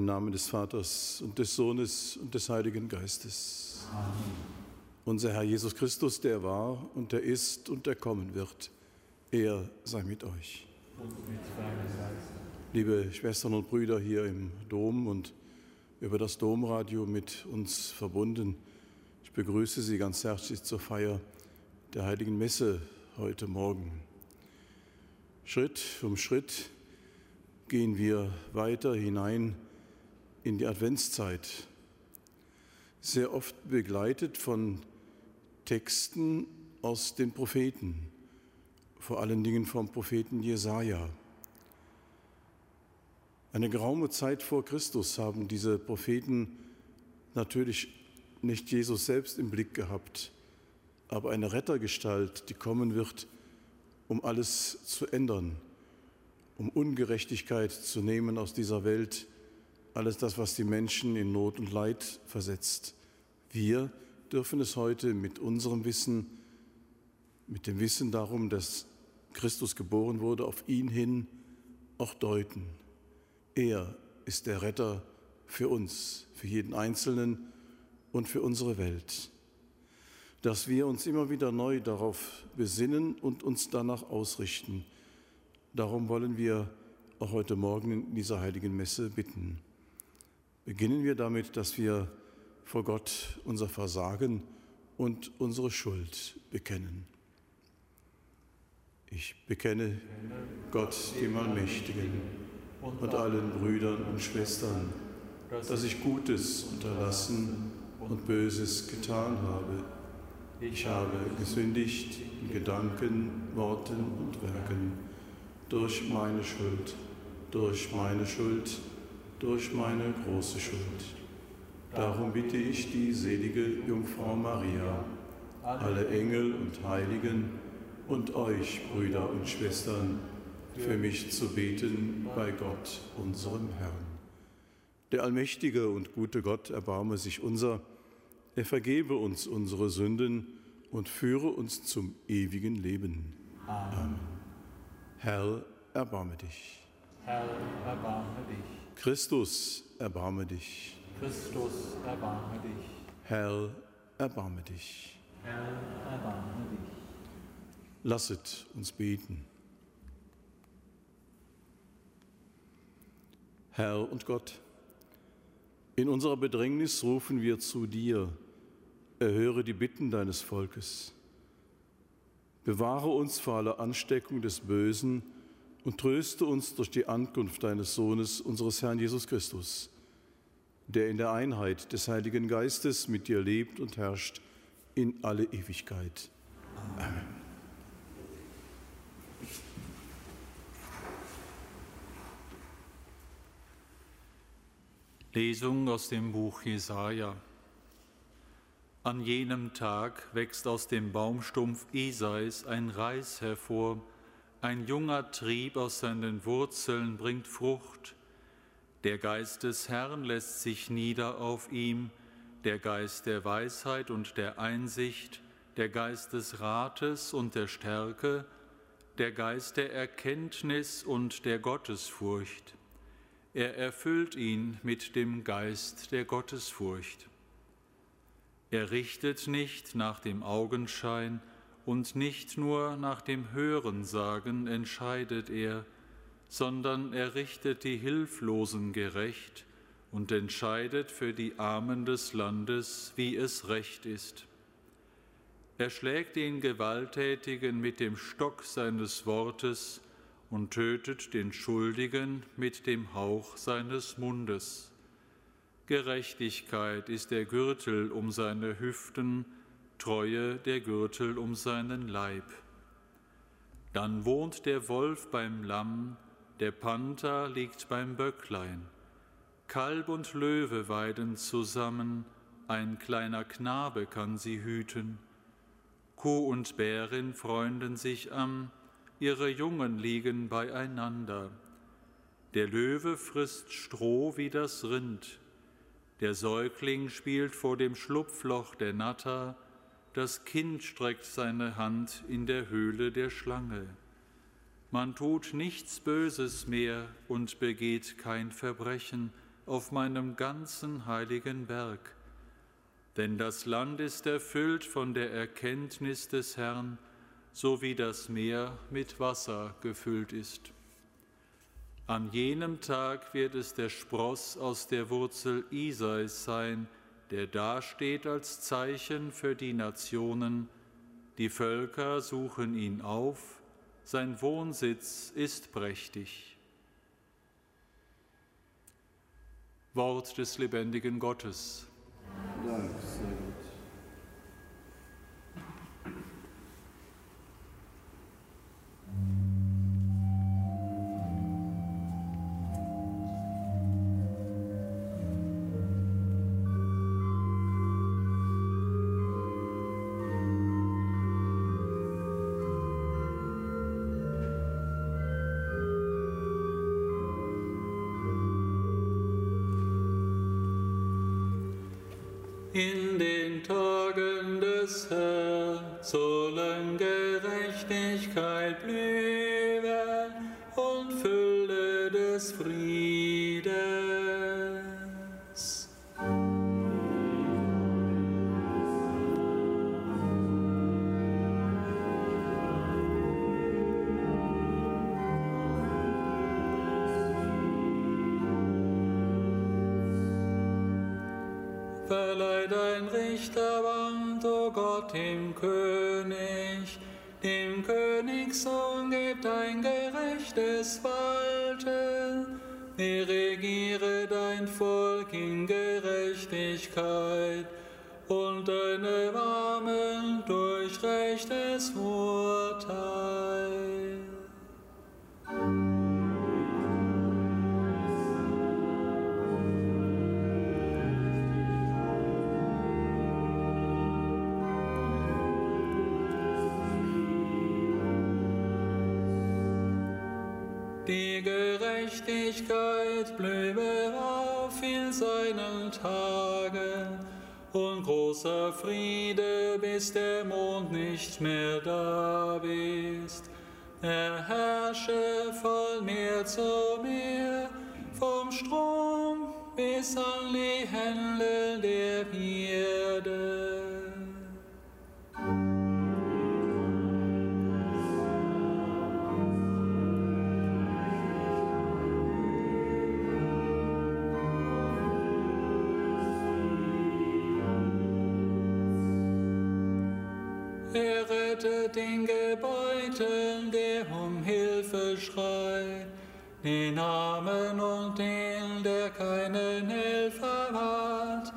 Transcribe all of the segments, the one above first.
Im Namen des Vaters und des Sohnes und des Heiligen Geistes. Amen. Unser Herr Jesus Christus, der war und der ist und der kommen wird, er sei mit euch. Und mit Liebe Schwestern und Brüder hier im Dom und über das Domradio mit uns verbunden, ich begrüße Sie ganz herzlich zur Feier der Heiligen Messe heute Morgen. Schritt um Schritt gehen wir weiter hinein in die Adventszeit, sehr oft begleitet von Texten aus den Propheten, vor allen Dingen vom Propheten Jesaja. Eine geraume Zeit vor Christus haben diese Propheten natürlich nicht Jesus selbst im Blick gehabt, aber eine Rettergestalt, die kommen wird, um alles zu ändern, um Ungerechtigkeit zu nehmen aus dieser Welt, alles das, was die Menschen in Not und Leid versetzt. Wir dürfen es heute mit unserem Wissen, mit dem Wissen darum, dass Christus geboren wurde, auf ihn hin auch deuten. Er ist der Retter für uns, für jeden Einzelnen und für unsere Welt. Dass wir uns immer wieder neu darauf besinnen und uns danach ausrichten. Darum wollen wir auch heute Morgen in dieser heiligen Messe bitten. Beginnen wir damit, dass wir vor Gott unser Versagen und unsere Schuld bekennen. Ich bekenne Gott, dem Allmächtigen, und allen Brüdern und Schwestern, dass ich Gutes unterlassen und Böses getan habe. Ich habe gesündigt in Gedanken, Worten und Werken, durch meine Schuld, durch meine Schuld, durch meine große Schuld. Darum bitte ich die selige Jungfrau Maria, alle Engel und Heiligen und euch, Brüder und Schwestern, für mich zu beten bei Gott, unserem Herrn. Der allmächtige und gute Gott erbarme sich unser, er vergebe uns unsere Sünden und führe uns zum ewigen Leben. Amen. Amen. Herr, erbarme dich. Herr, erbarme dich. Christus, erbarme dich. Christus, erbarme dich. Herr, erbarme dich. Herr, erbarme dich. Lasset uns beten. Herr und Gott, in unserer Bedrängnis rufen wir zu dir, erhöre die Bitten deines Volkes. Bewahre uns vor aller Ansteckung des Bösen, und tröste uns durch die Ankunft deines Sohnes, unseres Herrn Jesus Christus, der in der Einheit des Heiligen Geistes mit dir lebt und herrscht in alle Ewigkeit. Amen. Lesung aus dem Buch Jesaja. An jenem Tag wächst aus dem Baumstumpf Esais ein Reis hervor, ein junger Trieb aus seinen Wurzeln bringt Frucht. Der Geist des Herrn lässt sich nieder auf ihm, der Geist der Weisheit und der Einsicht, der Geist des Rates und der Stärke, der Geist der Erkenntnis und der Gottesfurcht. Er erfüllt ihn mit dem Geist der Gottesfurcht. Er richtet nicht nach dem Augenschein, und nicht nur nach dem Hörensagen entscheidet er, sondern er richtet die Hilflosen gerecht und entscheidet für die Armen des Landes, wie es recht ist. Er schlägt den Gewalttätigen mit dem Stock seines Wortes und tötet den Schuldigen mit dem Hauch seines Mundes. Gerechtigkeit ist der Gürtel um seine Hüften, Treue der Gürtel um seinen Leib. Dann wohnt der Wolf beim Lamm, der Panther liegt beim Böcklein. Kalb und Löwe weiden zusammen, ein kleiner Knabe kann sie hüten. Kuh und Bärin freunden sich an, ihre Jungen liegen beieinander. Der Löwe frisst Stroh wie das Rind, der Säugling spielt vor dem Schlupfloch der Natter, das Kind streckt seine Hand in der Höhle der Schlange. Man tut nichts Böses mehr und begeht kein Verbrechen auf meinem ganzen heiligen Berg. Denn das Land ist erfüllt von der Erkenntnis des Herrn, so wie das Meer mit Wasser gefüllt ist. An jenem Tag wird es der Spross aus der Wurzel Isais sein, der dasteht als Zeichen für die Nationen. Die Völker suchen ihn auf, sein Wohnsitz ist prächtig. Wort des lebendigen Gottes. Dank sei Gott. In den Tagen des Herrn Gerechtigkeit und deine Armen Die Gerechtigkeit blühe auf in seinen Tagen und großer Friede, bis der Mond nicht mehr da ist. Er herrsche von Meer zu Meer, vom Strom bis an die Hände der Erde. Den Armen und den, der keinen Helfer hat.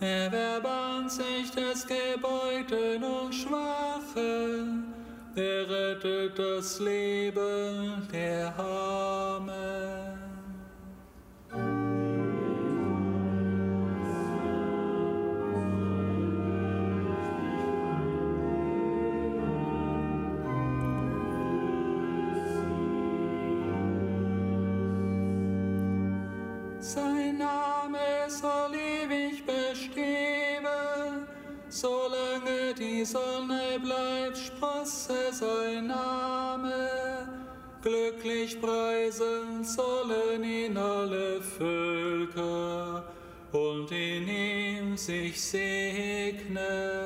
Er erbarmt sich des Gebeuten und Schwachen, er rettet das Leben der Armen. Name soll ewig bestehen, solange die Sonne bleibt, sprosse sein Name. Glücklich preisen sollen ihn alle Völker und in ihm sich segnen.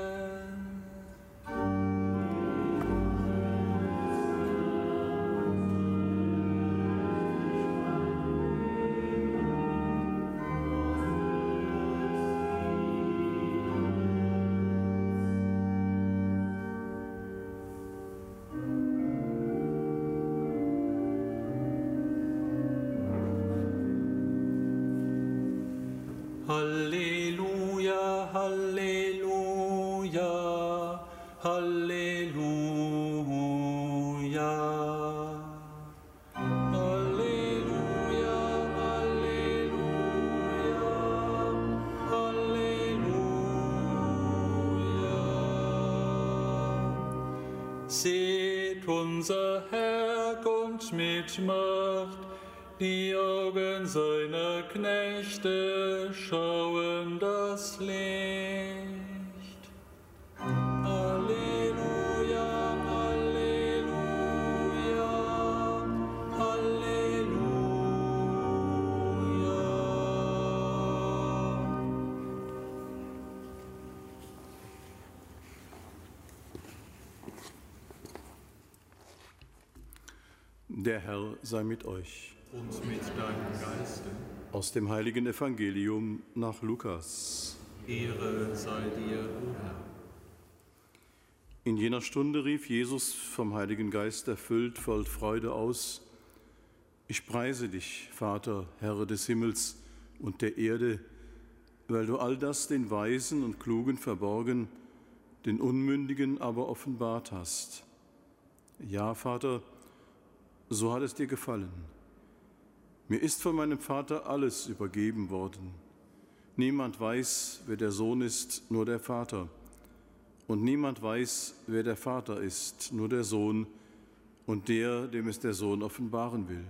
Seht, unser Herr kommt mit Macht, die Augen seiner Knechte schauen das Licht. Der Herr sei mit euch. Und mit deinem Geiste. Aus dem heiligen Evangelium nach Lukas. Ehre sei dir, o Herr. In jener Stunde rief Jesus vom Heiligen Geist erfüllt voll Freude aus, Ich preise dich, Vater, Herr des Himmels und der Erde, weil du all das den Weisen und Klugen verborgen, den Unmündigen aber offenbart hast. Ja, Vater, so hat es dir gefallen. Mir ist von meinem Vater alles übergeben worden. Niemand weiß, wer der Sohn ist, nur der Vater. Und niemand weiß, wer der Vater ist, nur der Sohn und der, dem es der Sohn offenbaren will.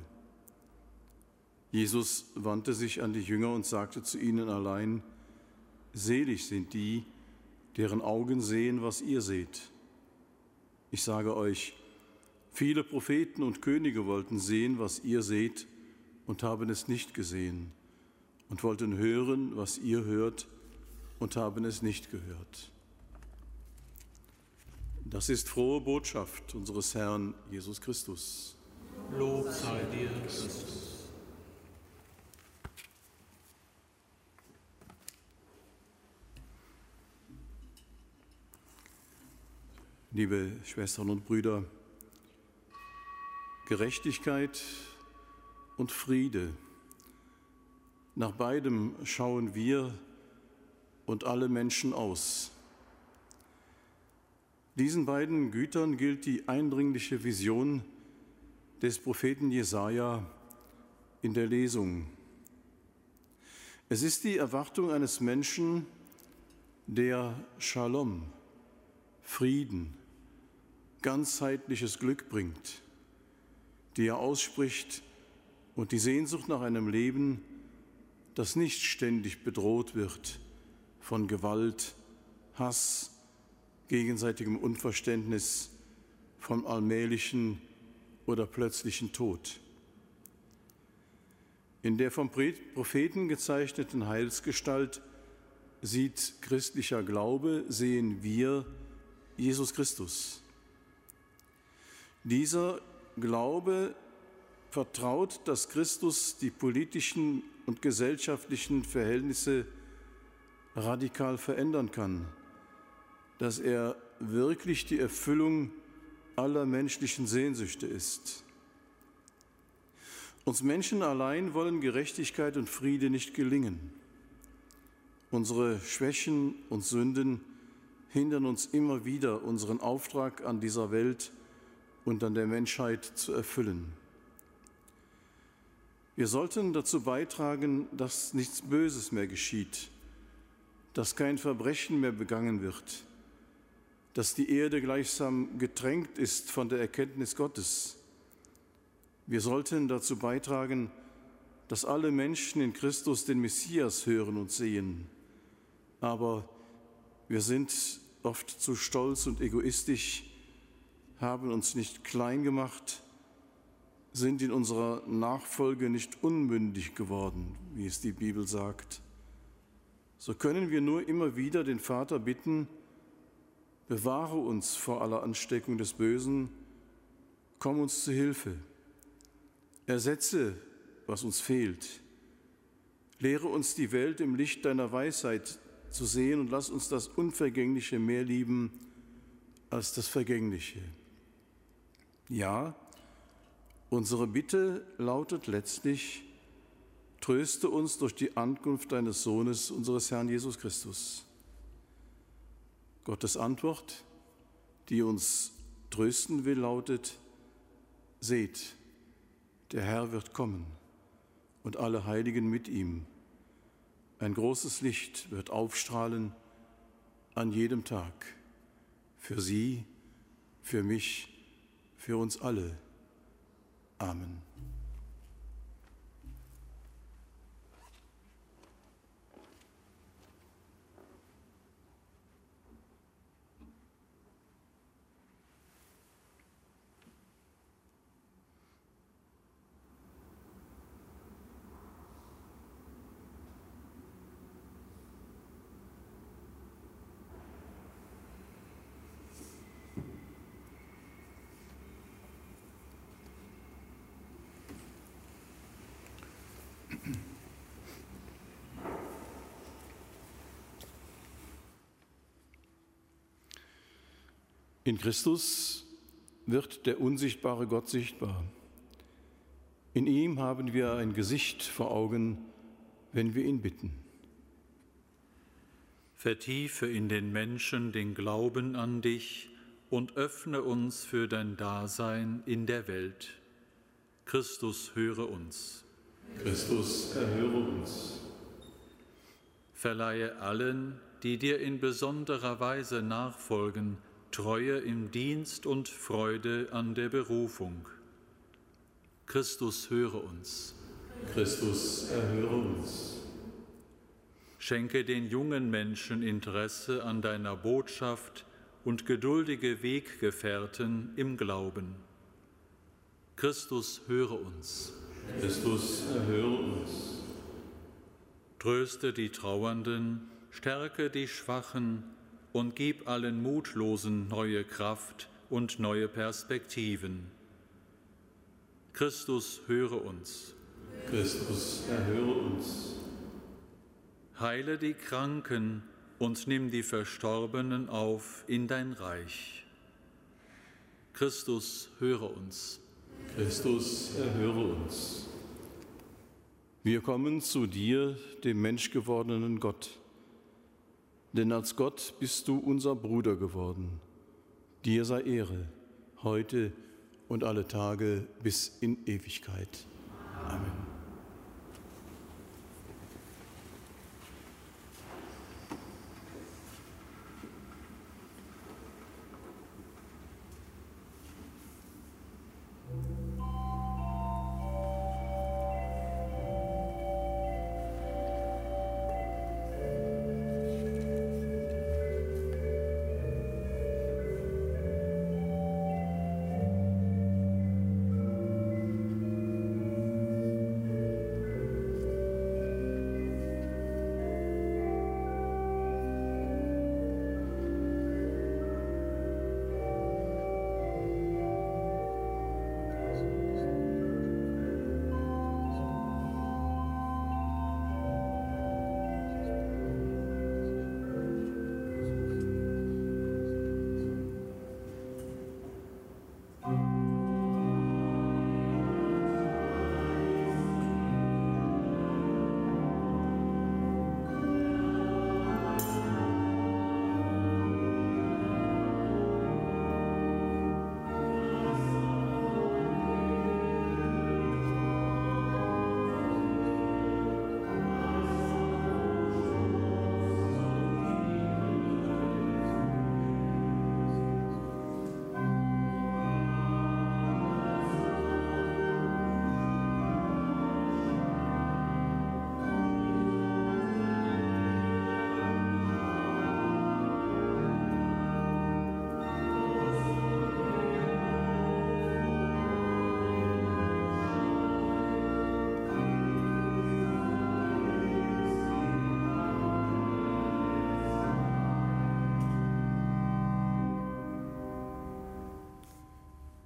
Jesus wandte sich an die Jünger und sagte zu ihnen allein, Selig sind die, deren Augen sehen, was ihr seht. Ich sage euch, viele Propheten und Könige wollten sehen, was ihr seht, und haben es nicht gesehen, und wollten hören, was ihr hört, und haben es nicht gehört. Das ist frohe Botschaft unseres Herrn Jesus Christus. Lob sei dir, Christus. Liebe Schwestern und Brüder, Gerechtigkeit und Friede, nach beidem schauen wir und alle Menschen aus. Diesen beiden Gütern gilt die eindringliche Vision des Propheten Jesaja in der Lesung. Es ist die Erwartung eines Menschen, der Shalom, Frieden, ganzheitliches Glück bringt, die er ausspricht und die Sehnsucht nach einem Leben, das nicht ständig bedroht wird von Gewalt, Hass, gegenseitigem Unverständnis, vom allmählichen oder plötzlichen Tod. In der vom Propheten gezeichneten Heilsgestalt sieht christlicher Glaube, sehen wir Jesus Christus. Dieser Glaube vertraut, dass Christus die politischen und gesellschaftlichen Verhältnisse radikal verändern kann, dass er wirklich die Erfüllung aller menschlichen Sehnsüchte ist. Uns Menschen allein wollen Gerechtigkeit und Friede nicht gelingen. Unsere Schwächen und Sünden hindern uns immer wieder, unseren Auftrag an dieser Welt zu und an der Menschheit zu erfüllen. Wir sollten dazu beitragen, dass nichts Böses mehr geschieht, dass kein Verbrechen mehr begangen wird, dass die Erde gleichsam getränkt ist von der Erkenntnis Gottes. Wir sollten dazu beitragen, dass alle Menschen in Christus den Messias hören und sehen. Aber wir sind oft zu stolz und egoistisch, haben uns nicht klein gemacht, sind in unserer Nachfolge nicht unmündig geworden, wie es die Bibel sagt. So können wir nur immer wieder den Vater bitten, bewahre uns vor aller Ansteckung des Bösen, komm uns zu Hilfe, ersetze, was uns fehlt, lehre uns die Welt im Licht deiner Weisheit zu sehen und lass uns das Unvergängliche mehr lieben als das Vergängliche. Ja, unsere Bitte lautet letztlich, tröste uns durch die Ankunft deines Sohnes, unseres Herrn Jesus Christus. Gottes Antwort, die uns trösten will, lautet, seht, der Herr wird kommen und alle Heiligen mit ihm. Ein großes Licht wird aufstrahlen an jedem Tag, für sie, für mich, für uns alle. Amen. In Christus wird der unsichtbare Gott sichtbar. In ihm haben wir ein Gesicht vor Augen, wenn wir ihn bitten. Vertiefe in den Menschen den Glauben an dich und öffne uns für dein Dasein in der Welt. Christus höre uns. Christus erhöre uns. Verleihe allen, die dir in besonderer Weise nachfolgen, Treue im Dienst und Freude an der Berufung. Christus höre uns. Christus erhöre uns. Schenke den jungen Menschen Interesse an deiner Botschaft und geduldige Weggefährten im Glauben. Christus höre uns. Christus erhöre uns. Tröste die Trauernden, stärke die Schwachen und gib allen Mutlosen neue Kraft und neue Perspektiven. Christus höre uns. Christus erhöre uns. Heile die Kranken und nimm die Verstorbenen auf in dein Reich. Christus höre uns. Christus erhöre uns. Wir kommen zu dir, dem menschgewordenen Gott. Denn als Gott bist du unser Bruder geworden. Dir sei Ehre, heute und alle Tage bis in Ewigkeit. Amen.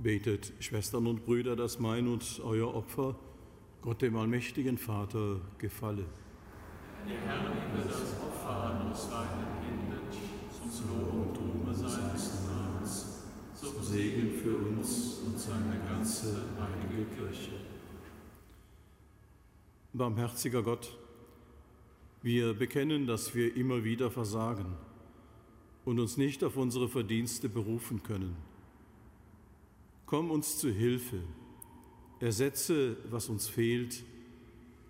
Betet, Schwestern und Brüder, dass mein und euer Opfer Gott dem allmächtigen Vater gefalle. Der Herr nehme das Opfer aus deinen Händen zum Lob und Ruhme seines Namens, zum Segen für uns und seine ganze heilige Kirche. Barmherziger Gott, wir bekennen, dass wir immer wieder versagen und uns nicht auf unsere Verdienste berufen können. Komm uns zu Hilfe, ersetze, was uns fehlt,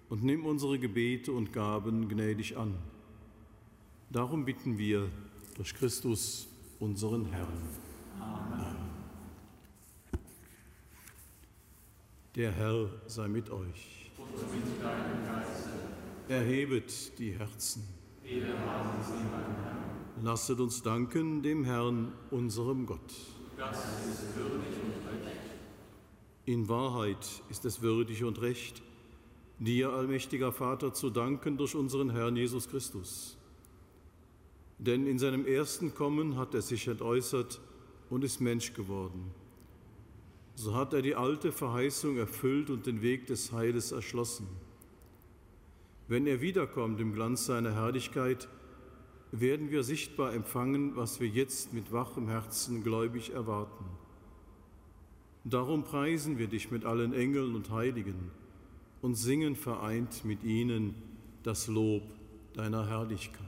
und nimm unsere Gebete und Gaben gnädig an. Darum bitten wir durch Christus, unseren Herrn. Amen. Der Herr sei mit euch. Und mit deinem Geiste. Erhebet die Herzen. Lasset uns danken dem Herrn, unserem Gott. Das ist würdig und. In Wahrheit ist es würdig und recht, dir, allmächtiger Vater, zu danken durch unseren Herrn Jesus Christus. Denn in seinem ersten Kommen hat er sich entäußert und ist Mensch geworden. So hat er die alte Verheißung erfüllt und den Weg des Heiles erschlossen. Wenn er wiederkommt im Glanz seiner Herrlichkeit, werden wir sichtbar empfangen, was wir jetzt mit wachem Herzen gläubig erwarten. Darum preisen wir dich mit allen Engeln und Heiligen und singen vereint mit ihnen das Lob deiner Herrlichkeit.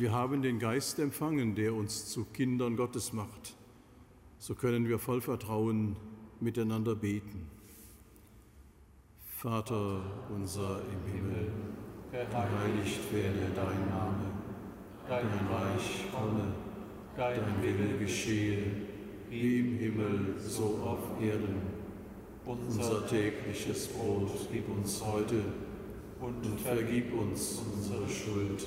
Wir haben den Geist empfangen, der uns zu Kindern Gottes macht. So können wir voll Vertrauen miteinander beten. Vater unser im Himmel, geheiligt werde dein Name, dein Reich komme, dein Wille geschehe, wie im Himmel, so auf Erden. Unser tägliches Brot gib uns heute und vergib uns unsere Schuld,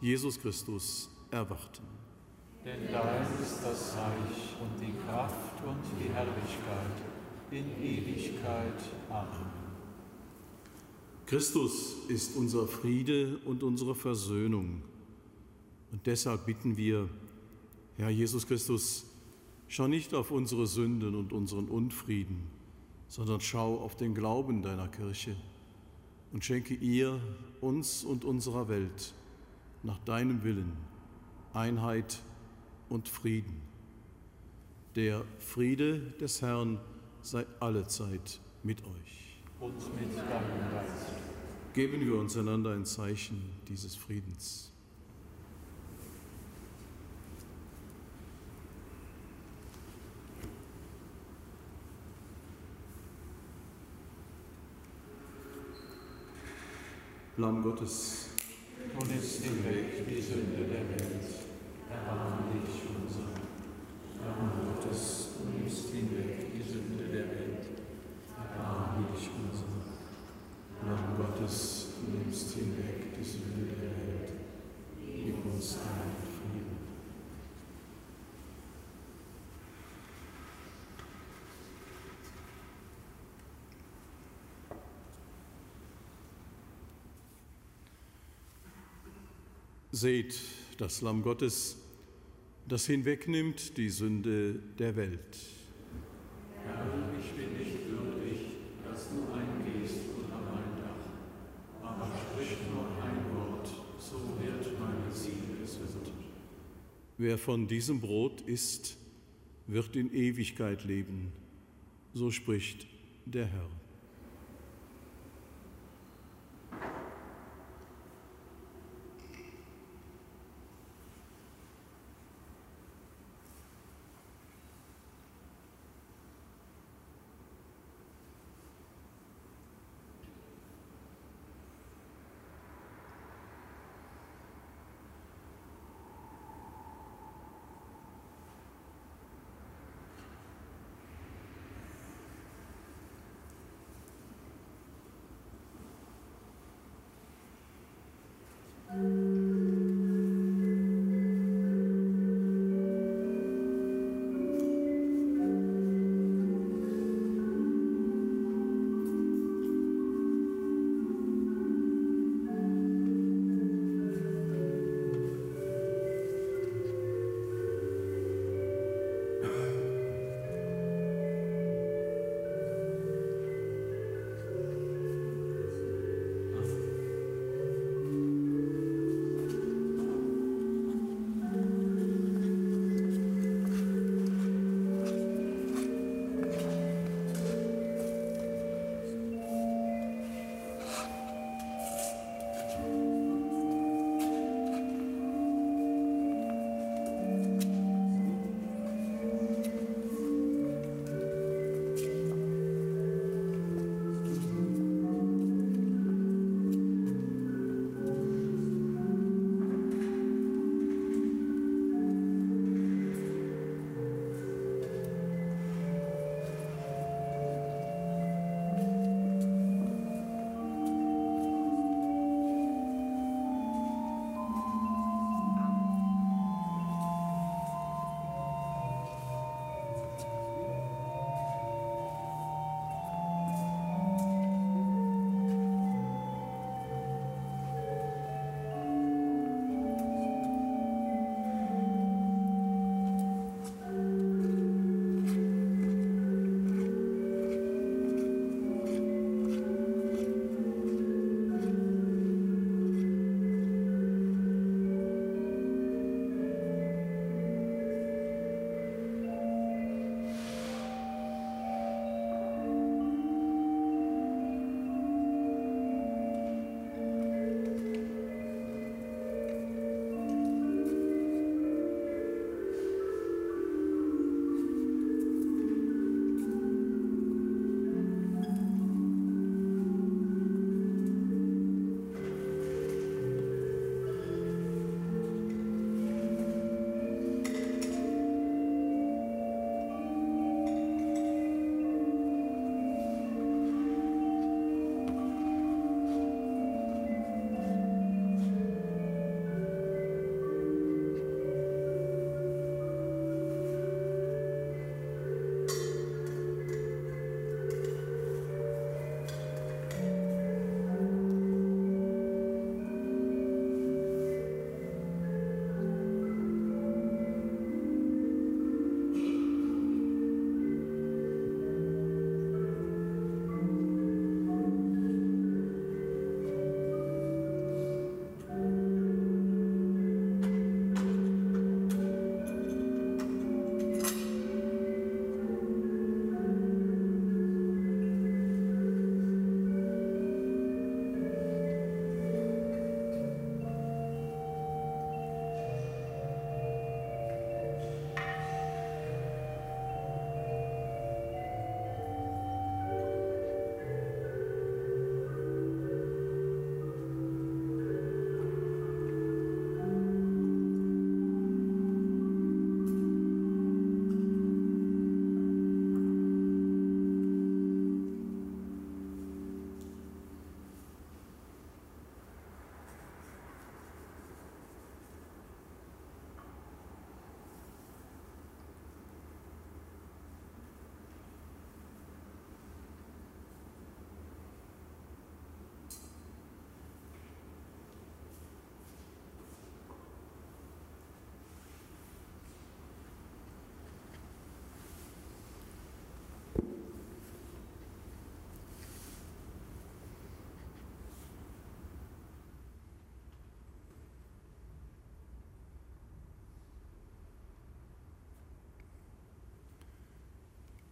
Jesus Christus, erwarten. Denn dein ist das Reich und die Kraft und die Herrlichkeit in Ewigkeit. Amen. Christus ist unser Friede und unsere Versöhnung. Und deshalb bitten wir, Herr Jesus Christus, schau nicht auf unsere Sünden und unseren Unfrieden, sondern schau auf den Glauben deiner Kirche und schenke ihr, uns und unserer Welt nach deinem Willen Einheit und Frieden. Der Friede des Herrn sei allezeit mit euch. Und mit deinem Geist. Geben wir uns einander ein Zeichen dieses Friedens. Lamm Gottes, Nun ist hinweg die Sünde der Welt. Erbarme dich unser. Lamm Gottes, du nimmst hinweg die Sünde der Welt. Erbarme dich unser. Lamm Gottes, du nimmst hinweg die Sünde der Welt. Gib uns deinen Seht das Lamm Gottes, das hinwegnimmt die Sünde der Welt. Herr, ich bin nicht würdig, dass du eingehst unter mein Dach, aber sprich nur ein Wort, so wird meine Seele gesund. Wer von diesem Brot isst, wird in Ewigkeit leben. So spricht der Herr.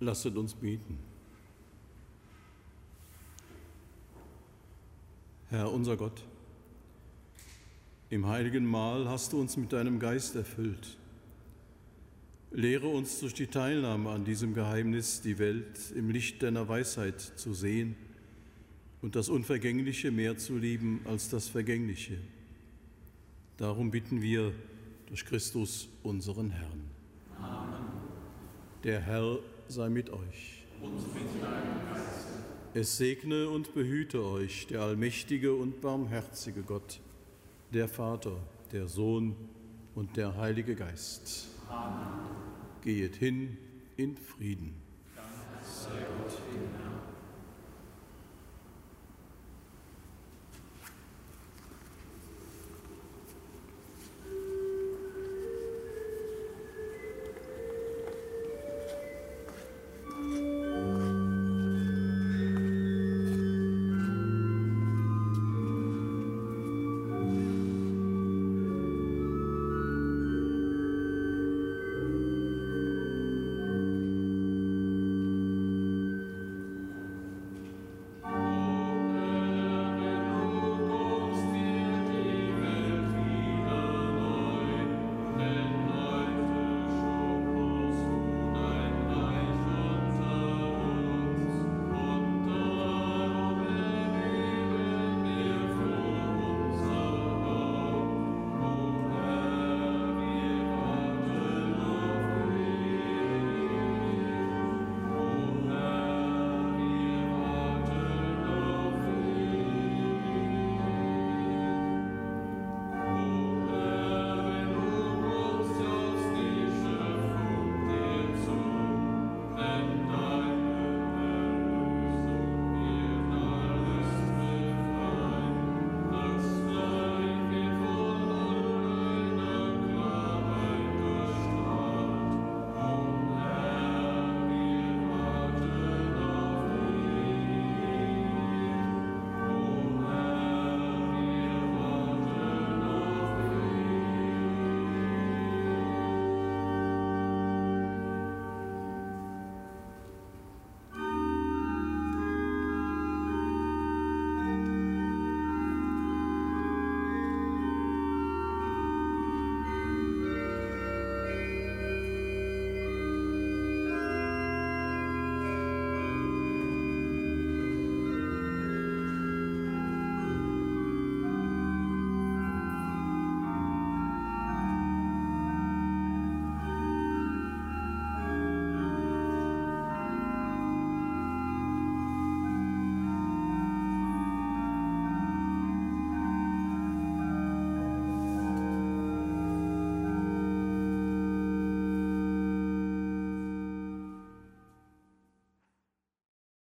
Lasset uns beten. Herr unser Gott, im heiligen Mahl hast du uns mit deinem Geist erfüllt. Lehre uns durch die Teilnahme an diesem Geheimnis die Welt im Licht deiner Weisheit zu sehen und das Unvergängliche mehr zu lieben als das Vergängliche. Darum bitten wir durch Christus unseren Herrn. Amen. Der Herr sei mit euch. Es segne und behüte euch der allmächtige und barmherzige Gott, der Vater, der Sohn und der Heilige Geist. Amen. Gehet hin in Frieden. Dank sei Gott.